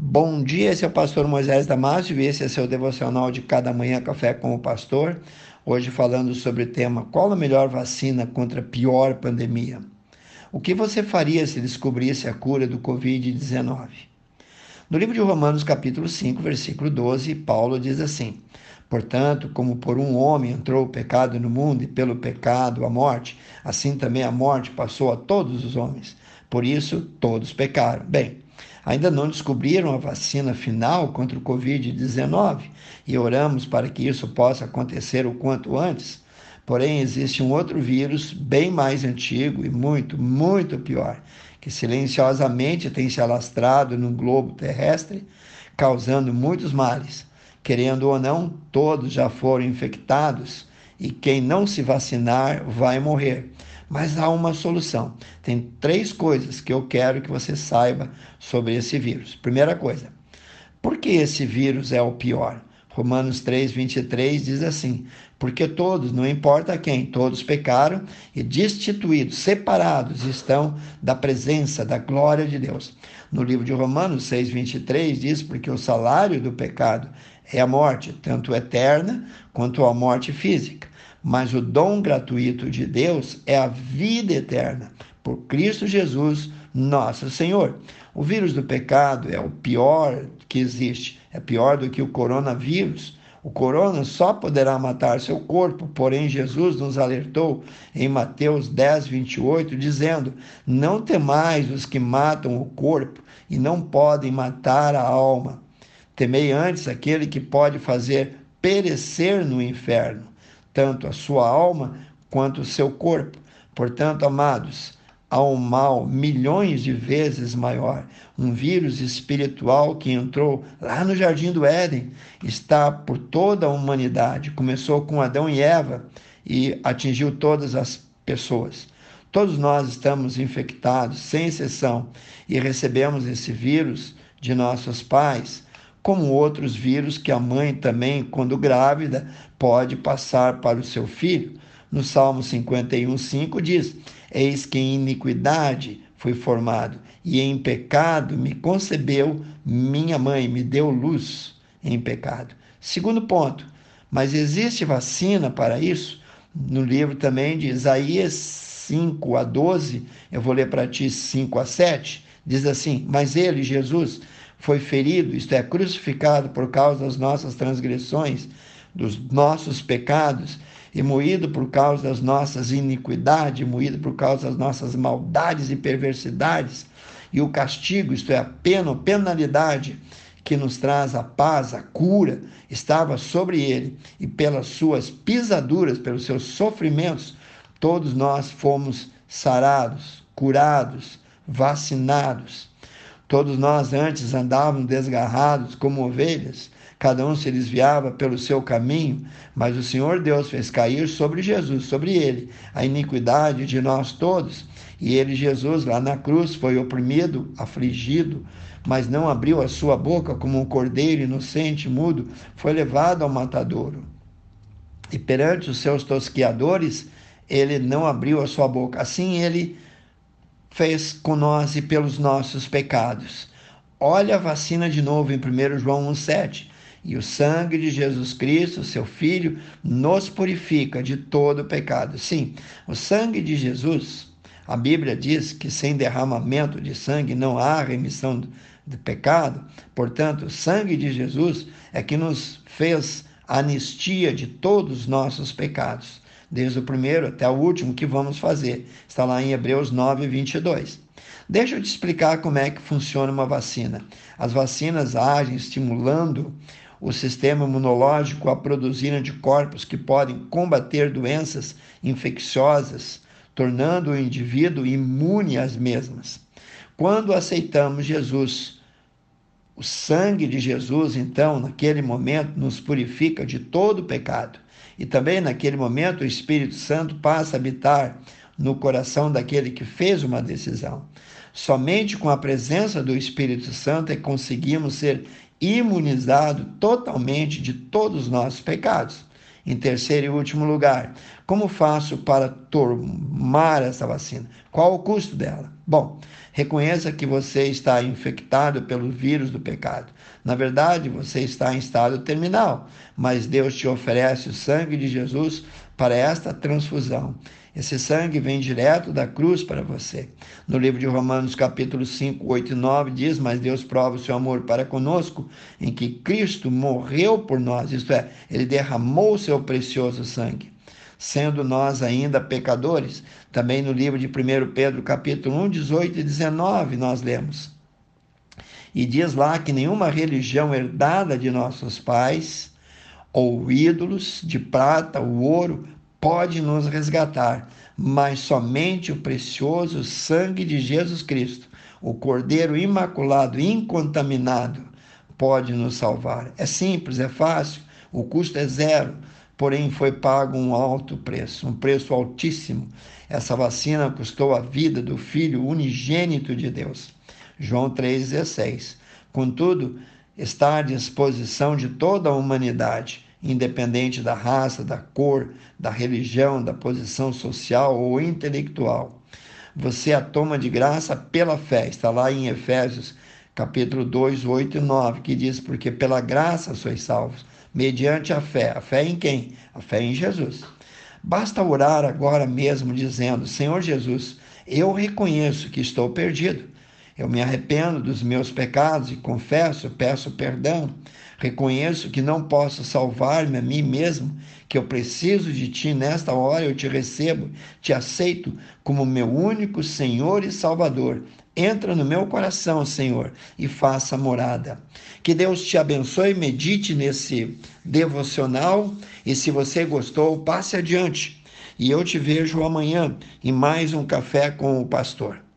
Bom dia, esse é o pastor Moisés Damásio e esse é seu devocional de cada manhã café com o pastor. Hoje falando sobre o tema qual a melhor vacina contra a pior pandemia. O que você faria se descobrisse a cura do COVID-19? No livro de Romanos, capítulo 5, versículo 12, Paulo diz assim: Portanto, como por um homem entrou o pecado no mundo e pelo pecado a morte, assim também a morte passou a todos os homens. Por isso, todos pecaram. Bem, ainda não descobriram a vacina final contra o Covid-19 e oramos para que isso possa acontecer o quanto antes. Porém, existe um outro vírus bem mais antigo e muito, muito pior, que silenciosamente tem se alastrado no globo terrestre, causando muitos males. Querendo ou não, todos já foram infectados e quem não se vacinar vai morrer. Mas há uma solução. Tem três coisas que eu quero que você saiba sobre esse vírus. Primeira coisa, por que esse vírus é o pior? Romanos 3, 23 diz assim: Porque todos, não importa quem, todos pecaram e destituídos, separados estão da presença, da glória de Deus. No livro de Romanos 6, 23 diz: Porque o salário do pecado é a morte, tanto eterna quanto a morte física mas o dom gratuito de Deus é a vida eterna por Cristo Jesus, nosso Senhor. O vírus do pecado é o pior que existe, é pior do que o coronavírus. O corona só poderá matar seu corpo, porém Jesus nos alertou em Mateus 10, 28, dizendo: Não temais os que matam o corpo e não podem matar a alma. Temei antes aquele que pode fazer perecer no inferno tanto a sua alma quanto o seu corpo. Portanto, amados, há um mal milhões de vezes maior, um vírus espiritual que entrou lá no jardim do Éden, está por toda a humanidade. Começou com Adão e Eva e atingiu todas as pessoas. Todos nós estamos infectados, sem exceção, e recebemos esse vírus de nossos pais como outros vírus que a mãe também, quando grávida, pode passar para o seu filho. No Salmo 51:5 diz: Eis que em iniquidade fui formado, e em pecado me concebeu minha mãe, me deu luz em pecado. Segundo ponto, mas existe vacina para isso? No livro também de Isaías 5 a 12, eu vou ler para ti 5 a 7, diz assim: Mas ele, Jesus, foi ferido, isto é, crucificado por causa das nossas transgressões, dos nossos pecados, e moído por causa das nossas iniquidades, moído por causa das nossas maldades e perversidades, e o castigo, isto é, a pena, a penalidade que nos traz a paz, a cura, estava sobre ele, e pelas suas pisaduras, pelos seus sofrimentos, todos nós fomos sarados, curados, vacinados. Todos nós antes andávamos desgarrados como ovelhas, cada um se desviava pelo seu caminho, mas o Senhor Deus fez cair sobre Jesus, sobre ele, a iniquidade de nós todos. E ele, Jesus, lá na cruz, foi oprimido, afligido, mas não abriu a sua boca como um cordeiro inocente, mudo, foi levado ao matadouro. E perante os seus tosquiadores, ele não abriu a sua boca. Assim ele fez com nós e pelos nossos pecados. Olha a vacina de novo em 1 João 1,7. E o sangue de Jesus Cristo, seu Filho, nos purifica de todo pecado. Sim, o sangue de Jesus, a Bíblia diz que sem derramamento de sangue não há remissão de pecado. Portanto, o sangue de Jesus é que nos fez anistia de todos os nossos pecados desde o primeiro até o último que vamos fazer. Está lá em Hebreus 9, 22. Deixa eu te explicar como é que funciona uma vacina. As vacinas agem estimulando o sistema imunológico a produzir anticorpos que podem combater doenças infecciosas, tornando o indivíduo imune às mesmas. Quando aceitamos Jesus, o sangue de Jesus, então, naquele momento, nos purifica de todo pecado. E também naquele momento o Espírito Santo passa a habitar no coração daquele que fez uma decisão. Somente com a presença do Espírito Santo é que conseguimos ser imunizados totalmente de todos os nossos pecados. Em terceiro e último lugar, como faço para tomar essa vacina? Qual o custo dela? Bom, reconheça que você está infectado pelo vírus do pecado. Na verdade, você está em estado terminal, mas Deus te oferece o sangue de Jesus para esta transfusão. Esse sangue vem direto da cruz para você. No livro de Romanos, capítulo 5, 8 e 9, diz: Mas Deus prova o seu amor para conosco, em que Cristo morreu por nós, isto é, ele derramou o seu precioso sangue. Sendo nós ainda pecadores, também no livro de 1 Pedro, capítulo 1, 18 e 19, nós lemos. E diz lá que nenhuma religião herdada de nossos pais, ou ídolos de prata ou ouro, pode nos resgatar, mas somente o precioso sangue de Jesus Cristo, o Cordeiro imaculado, incontaminado, pode nos salvar. É simples, é fácil, o custo é zero, porém foi pago um alto preço, um preço altíssimo. Essa vacina custou a vida do Filho unigênito de Deus. João 3,16. Contudo, está à disposição de toda a humanidade independente da raça, da cor, da religião, da posição social ou intelectual. Você a toma de graça pela fé. Está lá em Efésios, capítulo 2, 8 e 9, que diz: Porque pela graça sois salvos, mediante a fé. A fé em quem? A fé em Jesus. Basta orar agora mesmo, dizendo: Senhor Jesus, eu reconheço que estou perdido. Eu me arrependo dos meus pecados e confesso, peço perdão. Reconheço que não posso salvar-me a mim mesmo, que eu preciso de ti nesta hora, eu te recebo, te aceito como meu único Senhor e Salvador. Entra no meu coração, Senhor, e faça morada. Que Deus te abençoe, medite nesse devocional e se você gostou, passe adiante. E eu te vejo amanhã em mais um café com o pastor.